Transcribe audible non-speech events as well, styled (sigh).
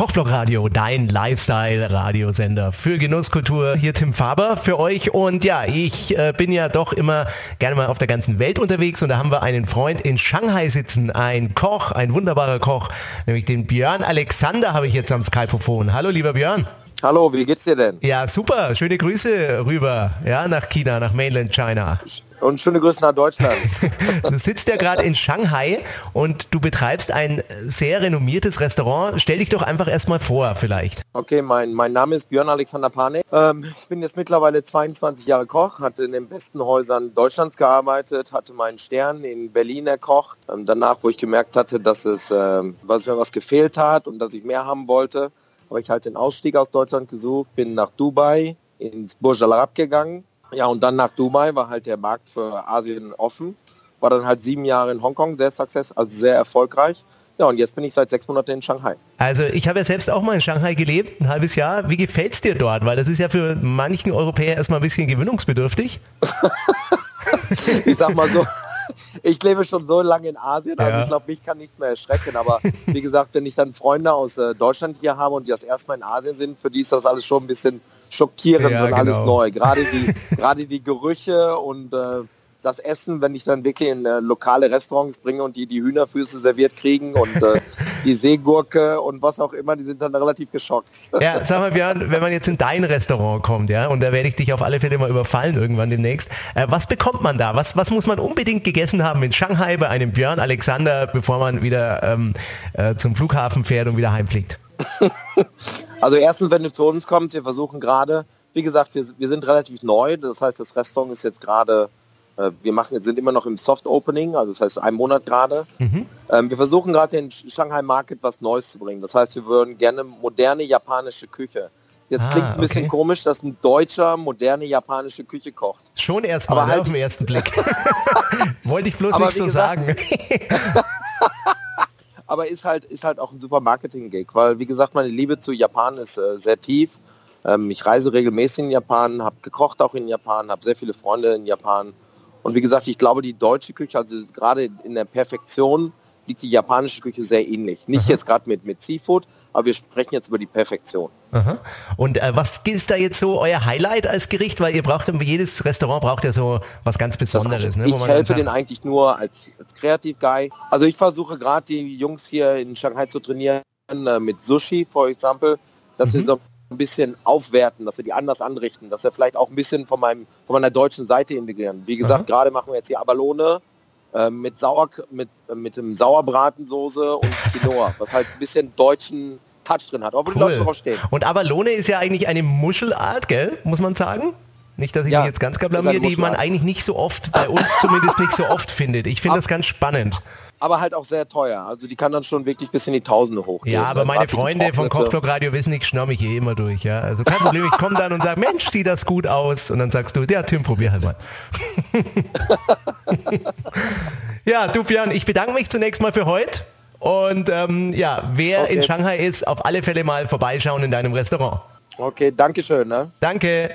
Kochblock Radio, dein Lifestyle-Radiosender für Genusskultur. Hier Tim Faber für euch. Und ja, ich äh, bin ja doch immer gerne mal auf der ganzen Welt unterwegs und da haben wir einen Freund in Shanghai sitzen, ein Koch, ein wunderbarer Koch, nämlich den Björn Alexander habe ich jetzt am Skype-Phone. Hallo lieber Björn. Hallo, wie geht's dir denn? Ja, super. Schöne Grüße rüber, ja, nach China, nach Mainland China. Und schöne Grüße nach Deutschland. (laughs) du sitzt ja gerade in Shanghai und du betreibst ein sehr renommiertes Restaurant. Stell dich doch einfach erstmal vor, vielleicht. Okay, mein, mein Name ist Björn Alexander Panek. Ähm, ich bin jetzt mittlerweile 22 Jahre Koch, hatte in den besten Häusern Deutschlands gearbeitet, hatte meinen Stern in Berlin erkocht. Ähm, danach, wo ich gemerkt hatte, dass es ähm, was, was gefehlt hat und dass ich mehr haben wollte, habe ich halt den Ausstieg aus Deutschland gesucht, bin nach Dubai ins Burj Al Arab gegangen. Ja, und dann nach Dubai war halt der Markt für Asien offen. War dann halt sieben Jahre in Hongkong, sehr success, also sehr erfolgreich. Ja, und jetzt bin ich seit sechs Monaten in Shanghai. Also ich habe ja selbst auch mal in Shanghai gelebt, ein halbes Jahr. Wie gefällt es dir dort? Weil das ist ja für manchen Europäer erstmal ein bisschen gewöhnungsbedürftig. (laughs) ich sag mal so, ich lebe schon so lange in Asien, also ja. ich glaube, mich kann nichts mehr erschrecken. Aber wie gesagt, wenn ich dann Freunde aus äh, Deutschland hier habe und die das erstmal in Asien sind, für die ist das alles schon ein bisschen schockierend ja, und genau. alles neu. Gerade die, (laughs) gerade die Gerüche und äh, das Essen, wenn ich dann wirklich in äh, lokale Restaurants bringe und die die Hühnerfüße serviert kriegen und äh, (laughs) die Seegurke und was auch immer, die sind dann relativ geschockt. Ja, sag mal, Björn, wenn man jetzt in dein Restaurant kommt, ja, und da werde ich dich auf alle Fälle mal überfallen irgendwann demnächst, äh, was bekommt man da? Was, was muss man unbedingt gegessen haben in Shanghai bei einem Björn Alexander, bevor man wieder ähm, äh, zum Flughafen fährt und wieder heimfliegt? (laughs) also erstens, wenn du zu uns kommst, wir versuchen gerade, wie gesagt, wir, wir sind relativ neu, das heißt, das Restaurant ist jetzt gerade äh, wir machen, sind immer noch im Soft Opening, also das heißt ein Monat gerade. Mhm. Ähm, wir versuchen gerade den Shanghai Market was Neues zu bringen. Das heißt, wir würden gerne moderne japanische Küche. Jetzt ah, klingt es ein bisschen okay. komisch, dass ein Deutscher moderne japanische Küche kocht. Schon erstmal Aber ne, halt auf den ersten Blick. (laughs) Wollte ich bloß nicht so gesagt, sagen. (laughs) aber ist halt, ist halt auch ein super Marketing-Gig, weil wie gesagt, meine Liebe zu Japan ist äh, sehr tief. Ähm, ich reise regelmäßig in Japan, habe gekocht auch in Japan, habe sehr viele Freunde in Japan und wie gesagt, ich glaube, die deutsche Küche, also gerade in der Perfektion, liegt die japanische Küche sehr ähnlich. Nicht Aha. jetzt gerade mit, mit Seafood, aber wir sprechen jetzt über die Perfektion. Aha. Und äh, was ist da jetzt so euer Highlight als Gericht? Weil ihr braucht, jedes Restaurant braucht ja so was ganz Besonderes. Ne, ich helfe den eigentlich nur als, als Kreativ-Guy. Also ich versuche gerade die Jungs hier in Shanghai zu trainieren äh, mit Sushi, for example, dass mhm. wir so ein bisschen aufwerten, dass wir die anders anrichten, dass wir vielleicht auch ein bisschen von, meinem, von meiner deutschen Seite integrieren. Wie gesagt, gerade machen wir jetzt hier Abalone äh, mit, Sauer, mit, äh, mit dem Sauerbratensoße und Quinoa, was halt ein bisschen deutschen Touch drin hat, obwohl cool. die Leute stehen. Und Abalone ist ja eigentlich eine Muschelart, gell, muss man sagen? Nicht, dass ich ja, mich jetzt ganz gar blamier, die man eigentlich nicht so oft, bei uns zumindest nicht so oft (laughs) findet. Ich finde das ganz spannend aber halt auch sehr teuer. Also die kann dann schon wirklich bis in die Tausende hochgehen. Ja, aber meine Freunde vom Kochblock Radio wissen, ich schnapp mich eh immer durch. Ja? Also kein Problem, ich komme dann und sage, Mensch, sieht das gut aus. Und dann sagst du, ja Tim, probier halt mal. (laughs) ja, du Björn, ich bedanke mich zunächst mal für heute. Und ähm, ja, wer okay. in Shanghai ist, auf alle Fälle mal vorbeischauen in deinem Restaurant. Okay, danke schön. Ne? Danke.